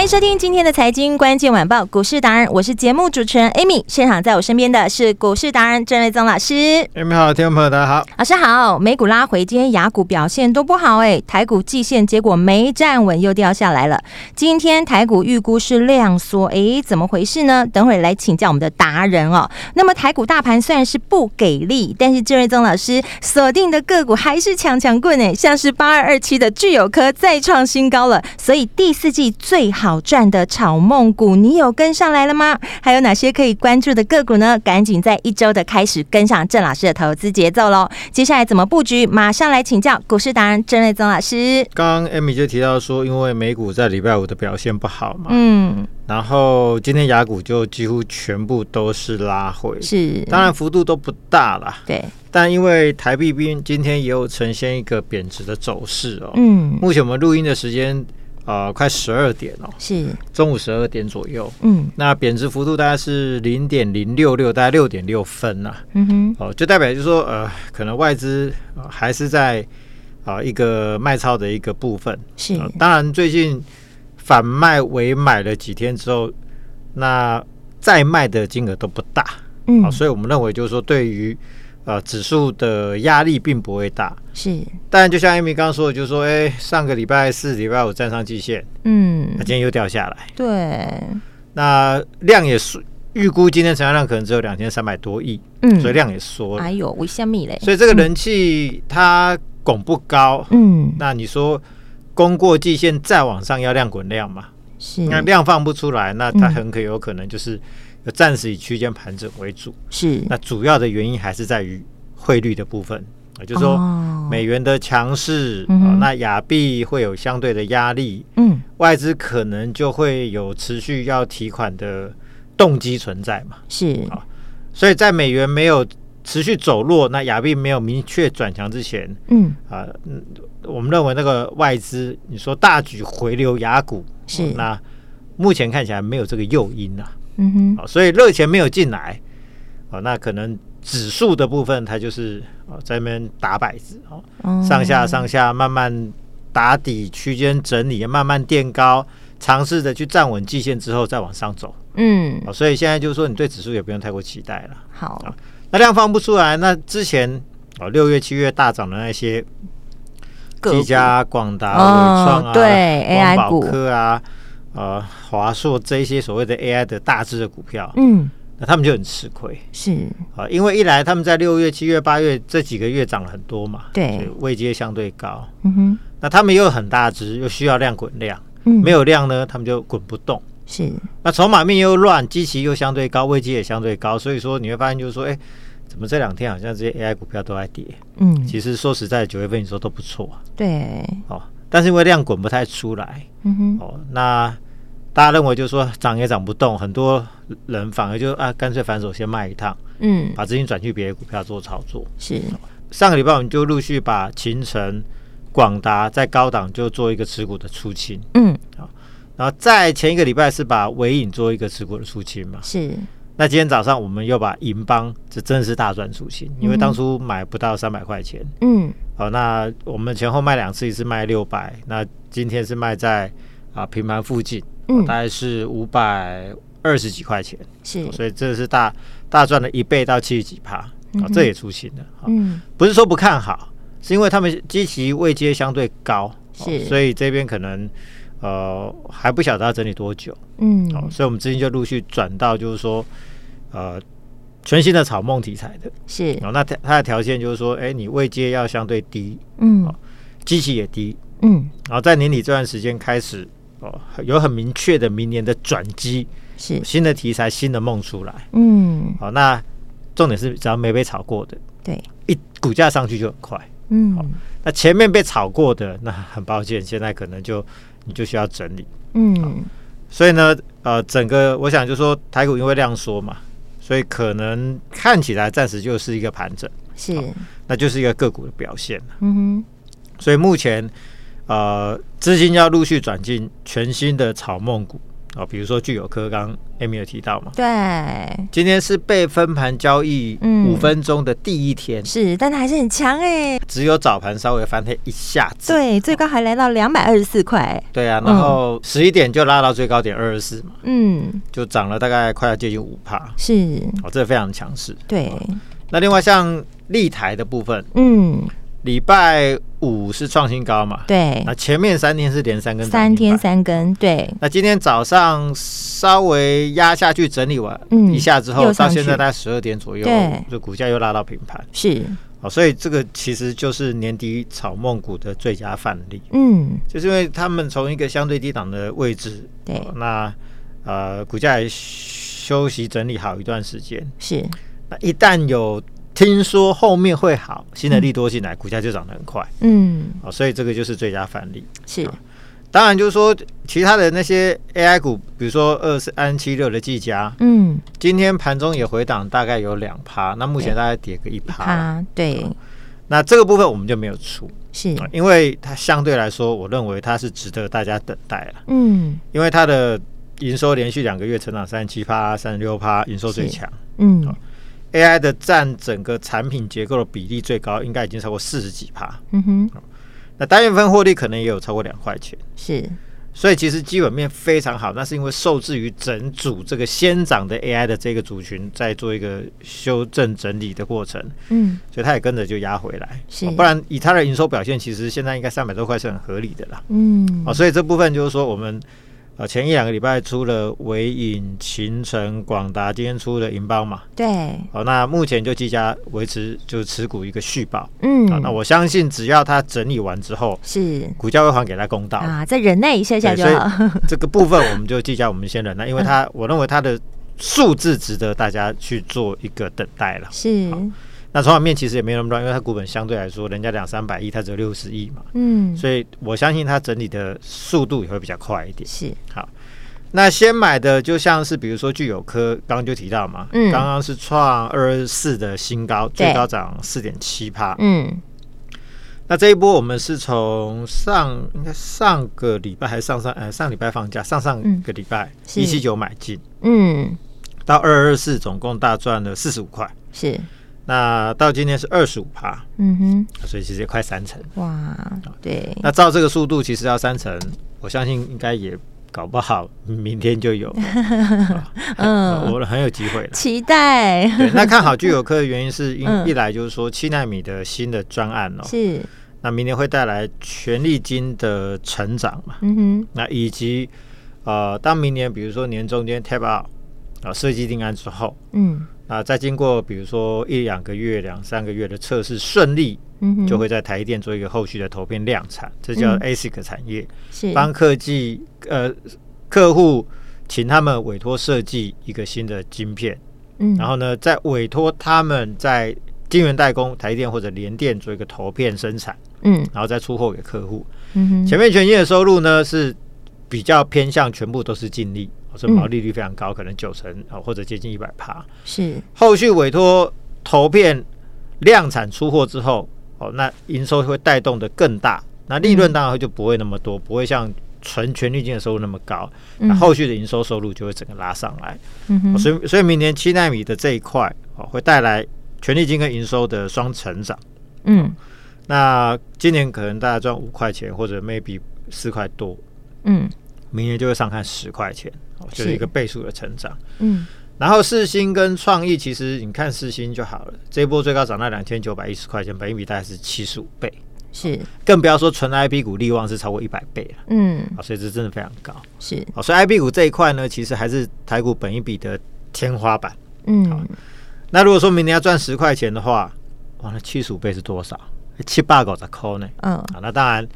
欢迎收听今天的财经关键晚报股市达人，我是节目主持人 Amy。现场在我身边的是股市达人郑瑞宗老师。Amy 好，听众朋友大家好，老师好。美股拉回，今天雅股表现都不好哎，台股季线结果没站稳，又掉下来了。今天台股预估是量缩，哎，怎么回事呢？等会来请教我们的达人哦。那么台股大盘虽然是不给力，但是郑瑞宗老师锁定的个股还是强强棍哎，像是八二二七的聚友科再创新高了，所以第四季最好。好赚的炒梦股，你有跟上来了吗？还有哪些可以关注的个股呢？赶紧在一周的开始跟上郑老师的投资节奏喽！接下来怎么布局？马上来请教股市达人郑瑞宗老师。刚刚 Amy 就提到说，因为美股在礼拜五的表现不好嘛，嗯，然后今天雅股就几乎全部都是拉回，是，当然幅度都不大啦，对，但因为台币边今天也有呈现一个贬值的走势哦，嗯，目前我们录音的时间。呃，快十二点哦，是中午十二点左右。嗯，那贬值幅度大概是零点零六六，大概六点六分呐、啊。嗯哼，哦，就代表就是说，呃，可能外资、呃、还是在啊、呃、一个卖超的一个部分。是，呃、当然最近反卖为买了几天之后，那再卖的金额都不大。嗯、呃，所以我们认为就是说，对于呃，指数的压力并不会大，是。但就像 Amy 刚刚说的，就是说，哎，上个礼拜四、礼拜五站上季线，嗯，那今天又掉下来，对。那量也是预估今天成交量可能只有两千三百多亿，嗯，所以量也缩了。哎呦，为什么嘞？所以这个人气它拱不高，嗯。那你说攻过季线再往上要量滚量嘛？是。那量放不出来，那它很可有可能就是。暂时以区间盘整为主，是。那主要的原因还是在于汇率的部分啊，就是说美元的强势啊，那亚币会有相对的压力，嗯，外资可能就会有持续要提款的动机存在嘛，是。啊，所以在美元没有持续走弱，那亚币没有明确转强之前，嗯啊，我们认为那个外资你说大举回流亚股是，那目前看起来没有这个诱因啊。嗯所以热钱没有进来，哦，那可能指数的部分它就是哦在那边打摆子哦，上下上下慢慢打底区间整理，慢慢垫高，尝试着去站稳季线之后再往上走。嗯，哦，所以现在就是说你对指数也不用太过期待了。好，哦，那量放不出来，那之前哦六月七月大涨的那些，技嘉、广达、纬创啊，对光宝科啊。呃，华硕这一些所谓的 AI 的大只的股票，嗯，那他们就很吃亏，是。啊，因为一来他们在六月、七月、八月这几个月涨了很多嘛，对，位阶相对高，嗯哼，那他们又很大只，又需要量滚量，嗯，没有量呢，他们就滚不动，是，那筹码面又乱，基期又相对高，位阶也相对高，所以说你会发现就是说，哎，怎么这两天好像这些 AI 股票都在跌，嗯，其实说实在，九月份你说都不错，对，哦。但是因为量滚不太出来，嗯哼，哦，那大家认为就是说涨也涨不动，很多人反而就啊干脆反手先卖一趟，嗯，把资金转去别的股票做操作。是，上个礼拜我们就陆续把秦城、广达在高档就做一个持股的出清，嗯，好，然后在前一个礼拜是把纬颖做一个持股的出清嘛，是。那今天早上我们又把银邦，这真的是大赚出清，因为当初买不到三百块钱，嗯，好，那我们前后卖两次，一次卖六百，那今天是卖在啊平盘附近，嗯，大概是五百二十几块钱，是，所以这是大大赚了一倍到七十几趴，啊，这也出清了，嗯，不是说不看好，是因为他们基期位阶相对高，是，所以这边可能呃还不晓得要整理多久，嗯，好，所以我们资金就陆续转到就是说。呃，全新的草梦题材的。是，哦，那它它的条件就是说，哎，你位阶要相对低，嗯，哦，基期也低，嗯，然后在年底这段时间开始，哦，有很明确的明年的转机，是。新的题材、新的梦出来。嗯，好，那重点是只要没被炒过的，对，一股价上去就很快。嗯，好那前面被炒过的，那很抱歉，现在可能就你就需要整理。嗯，所以呢，呃，整个我想就说台股因为量缩嘛，所以可能看起来暂时就是一个盘整，是，那就是一个个股的表现。嗯哼，所以目前呃资金要陆续转进全新的草梦股。哦，比如说具有科，刚刚 Amy 有提到嘛？对，今天是被分盘交易五分钟的第一天，嗯、是，但它还是很强哎，只有早盘稍微翻黑一下子，对，最高还来到两百二十四块，对啊，然后十一点就拉到最高点二十四嘛，嗯，就涨了大概快要接近五帕，是，哦，这非常强势，对，那另外像立台的部分，嗯。礼拜五是创新高嘛？对，那前面三天是连三根，三天三根，对。那今天早上稍微压下去整理完一下之后，嗯、到现在大概十二点左右，对，就股价又拉到平盘。是，哦，所以这个其实就是年底炒梦股的最佳范例。嗯，就是因为他们从一个相对低档的位置，对，哦、那呃股价也休息整理好一段时间。是，那一旦有。听说后面会好，新的利多进来，股价就涨得很快。嗯，哦，所以这个就是最佳范例。是，当然就是说，其他的那些 AI 股，比如说二三七六的技嘉，嗯，今天盘中也回档，大概有两趴，那目前大概跌个一趴。对，那这个部分我们就没有出，是，因为它相对来说，我认为它是值得大家等待了。嗯，因为它的营收连续两个月成长三十七趴、三十六趴，营收最强。嗯。AI 的占整个产品结构的比例最高，应该已经超过四十几趴。嗯哼，那单月份获利可能也有超过两块钱。是，所以其实基本面非常好，那是因为受制于整组这个先涨的 AI 的这个族群在做一个修正整理的过程。嗯，所以它也跟着就压回来。是，不然以它的营收表现，其实现在应该三百多块是很合理的啦。嗯，哦，所以这部分就是说我们。前一两个礼拜出了纬颖、勤诚、广达，今天出了银邦嘛？对。好，那目前就技嘉维持就是持股一个续保。嗯。那我相信只要它整理完之后，是股价会还给他公道啊，再忍耐一下下就好。这个部分我们就技嘉，我们先忍耐，因为它 我认为它的数字值得大家去做一个等待了。是。那筹码面其实也没那么乱，因为它股本相对来说，人家两三百亿，它只有六十亿嘛，嗯，所以我相信它整理的速度也会比较快一点。是，好，那先买的就像是比如说聚友科，刚刚就提到嘛，嗯，刚刚是创二十四的新高，最高涨四点七趴，嗯，那这一波我们是从上应该上个礼拜还是上上呃上礼拜放假，上上个礼拜一七九买进，嗯，到二二四总共大赚了四十五块，是。那到今天是二十五趴，嗯哼，所以其实也快三成。哇，对。那照这个速度，其实要三成，我相信应该也搞不好明天就有。嗯，我很有机会了，期待。对，那看好聚友科的原因是，因一来就是说七纳米的新的专案哦，是。那明年会带来权利金的成长嘛？嗯哼。那以及呃，当明年比如说年中间 tape out 啊设计定案之后，嗯。啊，再经过比如说一两个月、两三个月的测试顺利，嗯，就会在台电做一个后续的投片量产，这叫 ASIC 产业，是。帮科技呃客户请他们委托设计一个新的晶片，嗯，然后呢，再委托他们在晶圆代工台电或者联电做一个投片生产，嗯，然后再出货给客户，嗯，前面权益的收入呢是比较偏向全部都是净利。这毛利率非常高，嗯、可能九成啊，或者接近一百趴。是后续委托投片量产出货之后，哦，那营收会带动的更大，那利润当然就不会那么多，嗯、不会像纯权利金的收入那么高。嗯、那后续的营收收入就会整个拉上来。嗯哼，所以所以明年七纳米的这一块哦，会带来权利金跟营收的双成长。嗯，那今年可能大家赚五块钱，或者 maybe 四块多。嗯，明年就会上看十块钱。就是一个倍数的成长，嗯，然后四星跟创意，其实你看四星就好了，这一波最高涨到两千九百一十块钱，本益比大概是七十五倍，是，更不要说纯 I P 股利旺是超过一百倍了，嗯，啊，所以这真的非常高，是，哦，所以 I P 股这一块呢，其实还是台股本益比的天花板，嗯，那如果说明年要赚十块钱的话，哇，那七十五倍是多少？七八九十块呢？嗯，啊，那当然，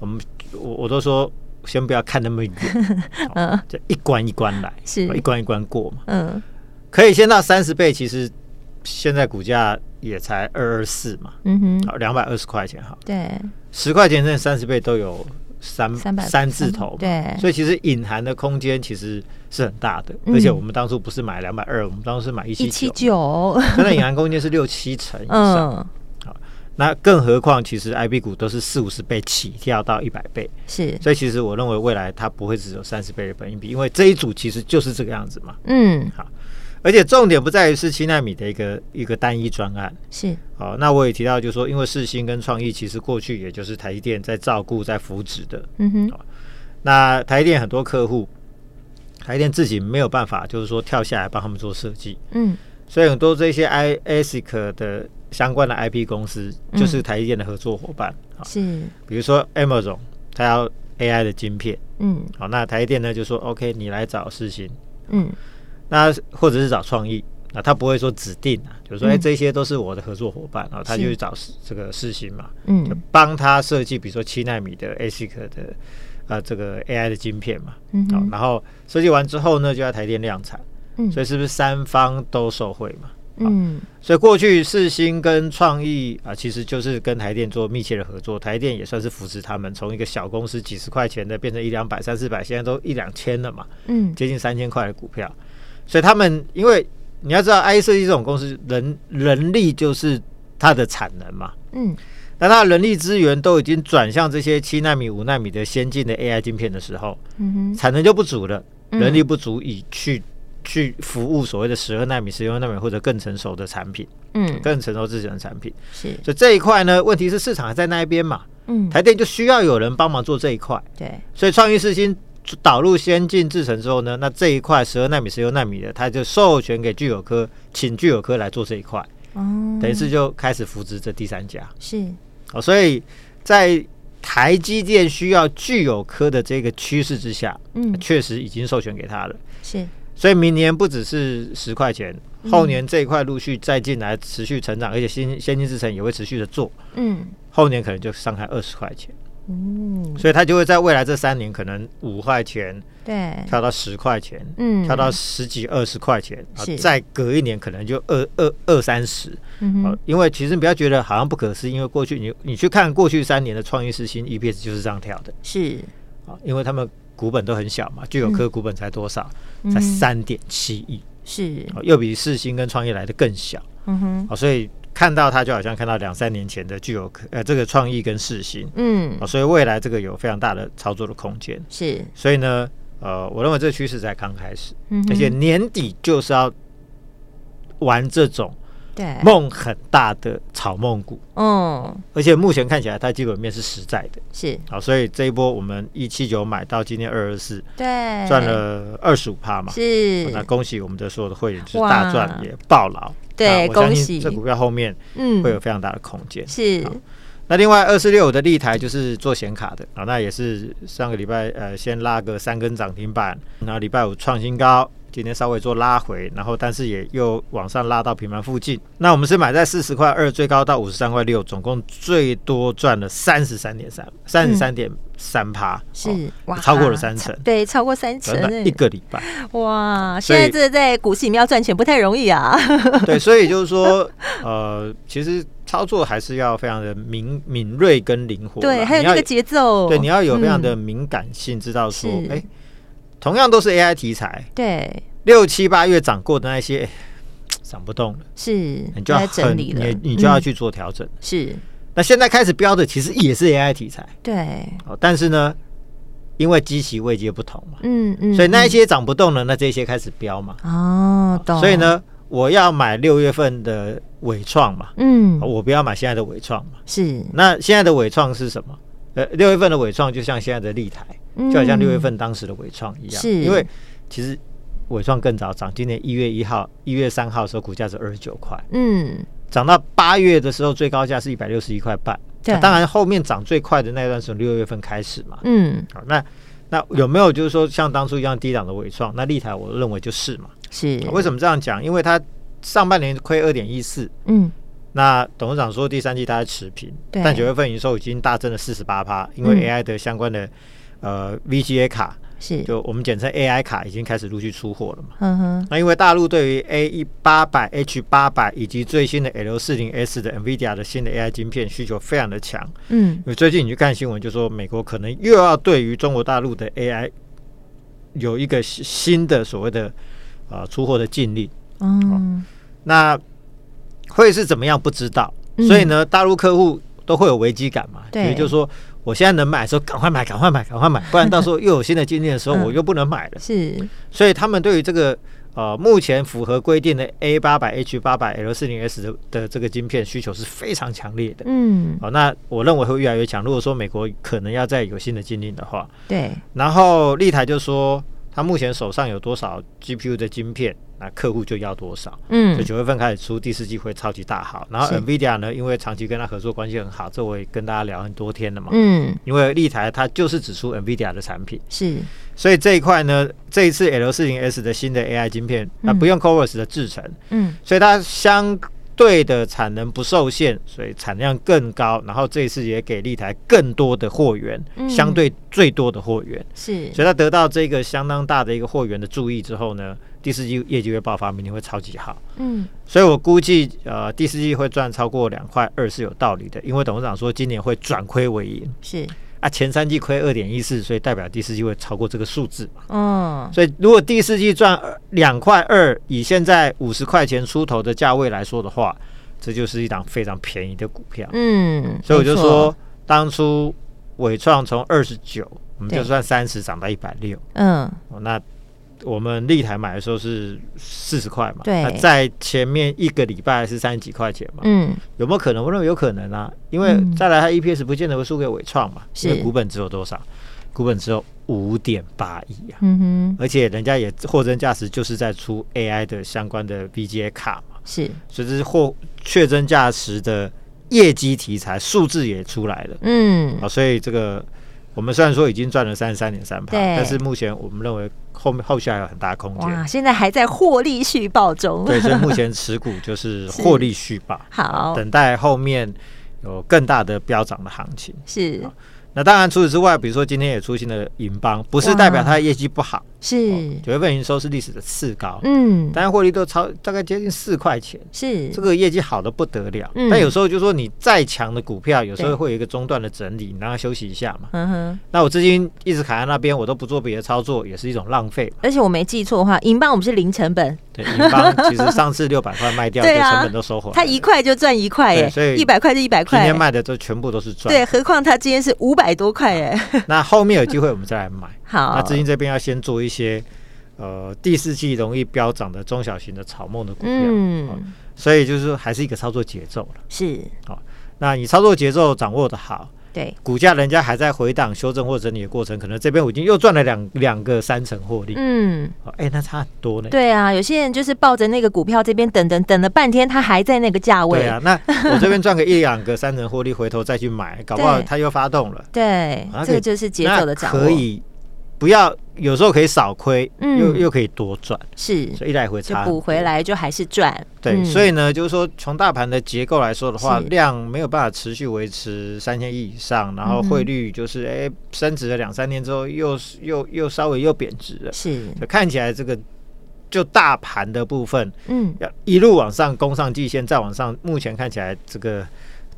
我们我我都说。先不要看那么远，嗯，就一关一关来，是。一关一关过嘛，嗯，可以先到三十倍，其实现在股价也才二二四嘛，嗯哼，好，两百二十块钱，好，对，十块钱那三十倍都有三三百三字头，对，所以其实隐含的空间其实是很大的，而且我们当初不是买两百二，我们当初是买一七九，它的 隐含空间是六七成以上。那更何况，其实 IB 股都是四五十倍起跳到一百倍，是，所以其实我认为未来它不会只有三十倍的本益比，因为这一组其实就是这个样子嘛。嗯，好，而且重点不在于是七纳米的一个一个单一专案，是。好，那我也提到，就是说，因为世新跟创意其实过去也就是台积电在照顾、在扶植的。嗯哼。那台积电很多客户，台积电自己没有办法，就是说跳下来帮他们做设计。嗯。所以很多这些 I ASIC 的。相关的 IP 公司就是台积电的合作伙伴。啊，是，比如说 Amazon，它要 AI 的晶片，嗯，好，那台积电呢就说 OK，你来找世芯，嗯，那或者是找创意，那他不会说指定啊，就是说哎，这些都是我的合作伙伴，然后他就去找这个世芯嘛，嗯，就帮他设计，比如说七纳米的 ASIC 的啊这个 AI 的晶片嘛，嗯，好，然后设计完之后呢，就要台积电量产，嗯，所以是不是三方都受惠嘛？嗯，所以过去四星跟创意啊，其实就是跟台电做密切的合作，台电也算是扶持他们，从一个小公司几十块钱的变成一两百、三四百，现在都一两千了嘛，嗯，接近三千块的股票。所以他们，因为你要知道，IC 设计这种公司，人人力就是它的产能嘛，嗯，那它的人力资源都已经转向这些七纳米、五纳米的先进的 AI 晶片的时候，嗯哼，产能就不足了，人力不足以去。去服务所谓的十二纳米、十六纳米或者更成熟的产品，嗯，更成熟自己的产品是，所以这一块呢，问题是市场还在那一边嘛，嗯，台电就需要有人帮忙做这一块，对，所以创意四新导入先进制程之后呢，那这一块十二纳米、十六纳米的，他就授权给聚友科，请聚友科来做这一块，哦，等于是就开始扶植这第三家，是，哦，所以在台积电需要聚友科的这个趋势之下，嗯，确实已经授权给他了，是。所以明年不只是十块钱，后年这一块陆续再进来，持续成长，而且新先进制程也会持续的做。嗯，后年可能就上看二十块钱。嗯，所以它就会在未来这三年，可能五块钱，对，跳到十块钱，嗯，跳到十几二十块钱，啊，再隔一年可能就二二二三十。嗯，因为其实你不要觉得好像不可思议，因为过去你你去看过去三年的创意世芯 EPS 就是这样跳的。是，啊，因为他们。股本都很小嘛，聚友科股本才多少？才三点七亿，是，又比世星跟创意来的更小。嗯哼，所以看到它就好像看到两三年前的聚友科，呃，这个创意跟世星，嗯，所以未来这个有非常大的操作的空间。是，所以呢，呃，我认为这个趋势才刚开始，而且年底就是要玩这种。对，梦很大的草梦股，嗯，而且目前看起来它基本面是实在的，是。好，所以这一波我们一七九买到今天二二四，对，赚了二十五趴嘛，是，那恭喜我们的所有的会员，就是大赚也暴牢，对，恭喜。这股票后面嗯。会有非常大的空间，是。那另外二四六五的立台就是做显卡的啊，那也是上个礼拜呃先拉个三根涨停板，然后礼拜五创新高。今天稍微做拉回，然后但是也又往上拉到平盘附近。那我们是买在四十块二，最高到五十三块六，总共最多赚了三十三点三，三十三点三趴，是哇，超过了三成，对，超过三成，一个礼拜，哇！现在这在股市里面要赚钱不太容易啊。对，所以就是说，呃，其实操作还是要非常的敏敏锐跟灵活，对，还有那个节奏，对，你要有非常的敏感性，知道说，哎。同样都是 AI 题材，对，六七八月涨过的那些 涨不动了，是，你就要整理了，你你就要去做调整，是。那现在开始标的其实也是 AI 题材，对，哦但是呢，因为基期位阶不同嘛，嗯嗯，所以那一些涨不动了，那这些开始飙嘛，哦，懂。所以呢，我要买六月份的伟创嘛，嗯，我不要买现在的伟创嘛，是。那现在的伟创是什么？呃，六月份的伟创就像现在的立台。就好像六月份当时的伟创一样，是因为其实伟创更早涨，今年一月一号、一月三号的时候股价是二十九块，嗯，涨到八月的时候最高价是一百六十一块半，对，当然后面涨最快的那段是从六月份开始嘛，嗯，好，那那有没有就是说像当初一样低档的伟创？那立台我认为就是嘛，是为什么这样讲？因为它上半年亏二点一四，嗯，那董事长说第三季大概持平，但九月份营收已经大增了四十八趴，因为 AI 的相关的。呃 VGA 卡。是，就我们简称 AI 卡已经开始陆续出货了嘛。嗯哼。那因为大陆对于 A 一八百 H 八百以及最新的 L 四零 S 的 NVIDIA 的新的 AI 晶片需求非常的强。嗯。因为最近你去看新闻，就说美国可能又要对于中国大陆的 AI 有一个新的所谓的啊、呃、出货的禁令。嗯。那会是怎么样？不知道。所以呢，大陆客户都会有危机感嘛。对。也就是说。我现在能买的时候，赶快买，赶快买，赶快买，不然到时候又有新的禁令的时候，我又不能买了。是，所以他们对于这个呃目前符合规定的 A 八百、H 八百、L 四零 S 的的这个晶片需求是非常强烈的。嗯，好，那我认为会越来越强。如果说美国可能要再有新的禁令的话，对。然后立台就说，他目前手上有多少 GPU 的晶片？那客户就要多少？嗯，所以九月份开始出第四季会超级大好。然后 NVIDIA 呢，因为长期跟他合作关系很好，这我也跟大家聊很多天了嘛。嗯，因为立台它就是只出 NVIDIA 的产品，是，所以这一块呢，这一次 L 四零 S 的新的 AI 晶片，那不用 Coors 的制程，嗯，所以它相对的产能不受限，所以产量更高。然后这一次也给立台更多的货源，相对最多的货源，是，所以他得到这个相当大的一个货源的注意之后呢。第四季业绩会爆发，明年会超级好。嗯，所以我估计，呃，第四季会赚超过两块二是有道理的，因为董事长说今年会转亏为盈。是啊，前三季亏二点一四，所以代表第四季会超过这个数字嘛。哦，所以如果第四季赚两块二，以现在五十块钱出头的价位来说的话，这就是一档非常便宜的股票。嗯，所以我就说，当初伟创从二十九，我们就算三十涨到一百六。嗯，那。我们立台买的时候是四十块嘛，对，那在前面一个礼拜是三十几块钱嘛，嗯，有没有可能？我认为有可能啊，因为再来它 EPS 不见得会输给伟创嘛，是，因为股本只有多少？股本只有五点八亿啊，嗯哼，而且人家也货真价实就是在出 AI 的相关的 VGA 卡嘛，是，所以这是货确真价实的业绩题材，数字也出来了，嗯，啊，所以这个我们虽然说已经赚了三十三点三趴，但是目前我们认为。后面后续还有很大的空间哇！现在还在获利续报中，对，所以目前 持股就是获利续报，好，等待后面有更大的飙涨的行情是。那当然，除此之外，比如说今天也出现了银邦，不是代表它的业绩不好，是九月份营收是历史的次高，嗯，但是获利都超大概接近四块钱，是这个业绩好的不得了。但有时候就说你再强的股票，有时候会有一个中断的整理，你让它休息一下嘛。嗯哼。那我资金一直卡在那边，我都不做别的操作，也是一种浪费。而且我没记错的话，银邦我们是零成本。对，银邦其实上次六百块卖掉，对 成本都收回来，它一块就赚一块耶，所以一百块就一百块。今天卖的都全部都是赚。对，何况它今天是五百多块哎。那后面有机会我们再来买。好，那资金这边要先做一些呃第四季容易飙涨的中小型的草梦的股票。嗯，所以就是说还是一个操作节奏了。是，好，那你操作节奏掌握的好。对，股价人家还在回档修正或整理的过程，可能这边我已经又赚了两两个三成获利。嗯，哎、欸，那差很多呢。对啊，有些人就是抱着那个股票这边等等等了半天，他还在那个价位。对啊，那我这边赚个一两个三成获利，回头再去买，搞不好他又发动了。对，这个就是节奏的掌握。可以。不要，有时候可以少亏，嗯，又又可以多赚，是，所以一来回差，补回来就还是赚。对，嗯、所以呢，就是说从大盘的结构来说的话，量没有办法持续维持三千亿以上，然后汇率就是哎、欸、升值了两三天之后又又又稍微又贬值了，是，看起来这个就大盘的部分，嗯，要一路往上攻上季线，再往上，目前看起来这个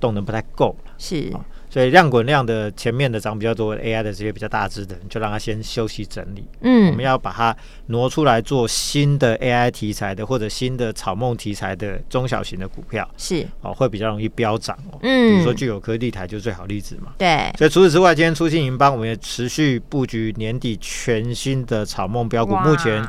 动能不太够，是。所以量滚量的前面的涨比较多 AI 的这些比较大只的，就让它先休息整理。嗯，我们要把它挪出来做新的 AI 题材的或者新的草梦题材的中小型的股票，是哦，会比较容易飙涨哦。嗯，比如说具有科技台就是最好例子嘛。对。所以除此之外，今天出新银邦，我们也持续布局年底全新的草梦标股，目前。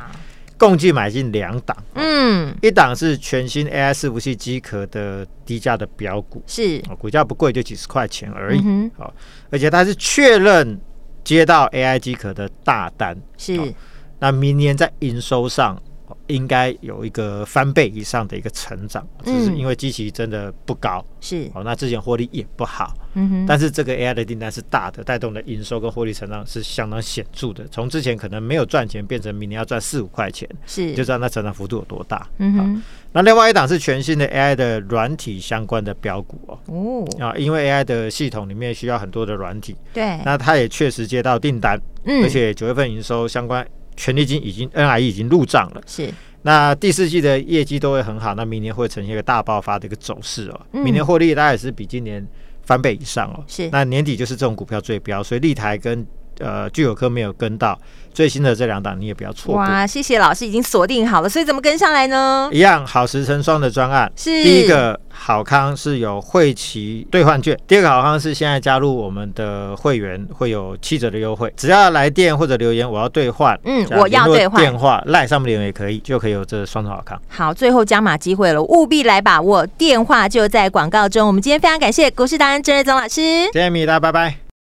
共计买进两档，嗯，一档是全新 AI 伺服器机壳的低价的标股，是，股价不贵，就几十块钱而已，好、而且它是确认接到 AI 机壳的大单，是，那明年在营收上应该有一个翻倍以上的一个成长，只是因为基期真的不高，是。哦，那之前获利也不好，嗯哼，但是这个 AI 的订单是大的，带动的营收跟获利成长是相当显著的，从之前可能没有赚钱，变成明年要赚四五块钱，是。就知道那成长幅度有多大，嗯哼，那另外一档是全新的 AI 的软体相关的标股哦，哦。啊，因为 AI 的系统里面需要很多的软体，对，那它也确实接到订单，嗯，而且九月份营收相关权利金已经 NIE 已经入账了，是。那第四季的业绩都会很好，那明年会呈现一个大爆发的一个走势哦。嗯、明年获利大概也是比今年翻倍以上哦。是，那年底就是这种股票最标，所以立台跟呃聚友科没有跟到。最新的这两档你也不要错过。哇，谢谢老师已经锁定好了，所以怎么跟上来呢？一样好时成双的专案，是第一个好康是有会期兑换券，第二个好康是现在加入我们的会员会有七折的优惠，只要来电或者留言我要兑换，嗯，我要兑换电话赖上面留言也可以，就可以有这双重好康。好，最后加码机会了，务必来把握，电话就在广告中。我们今天非常感谢股市达人郑瑞宗老师，谢谢米大，拜拜。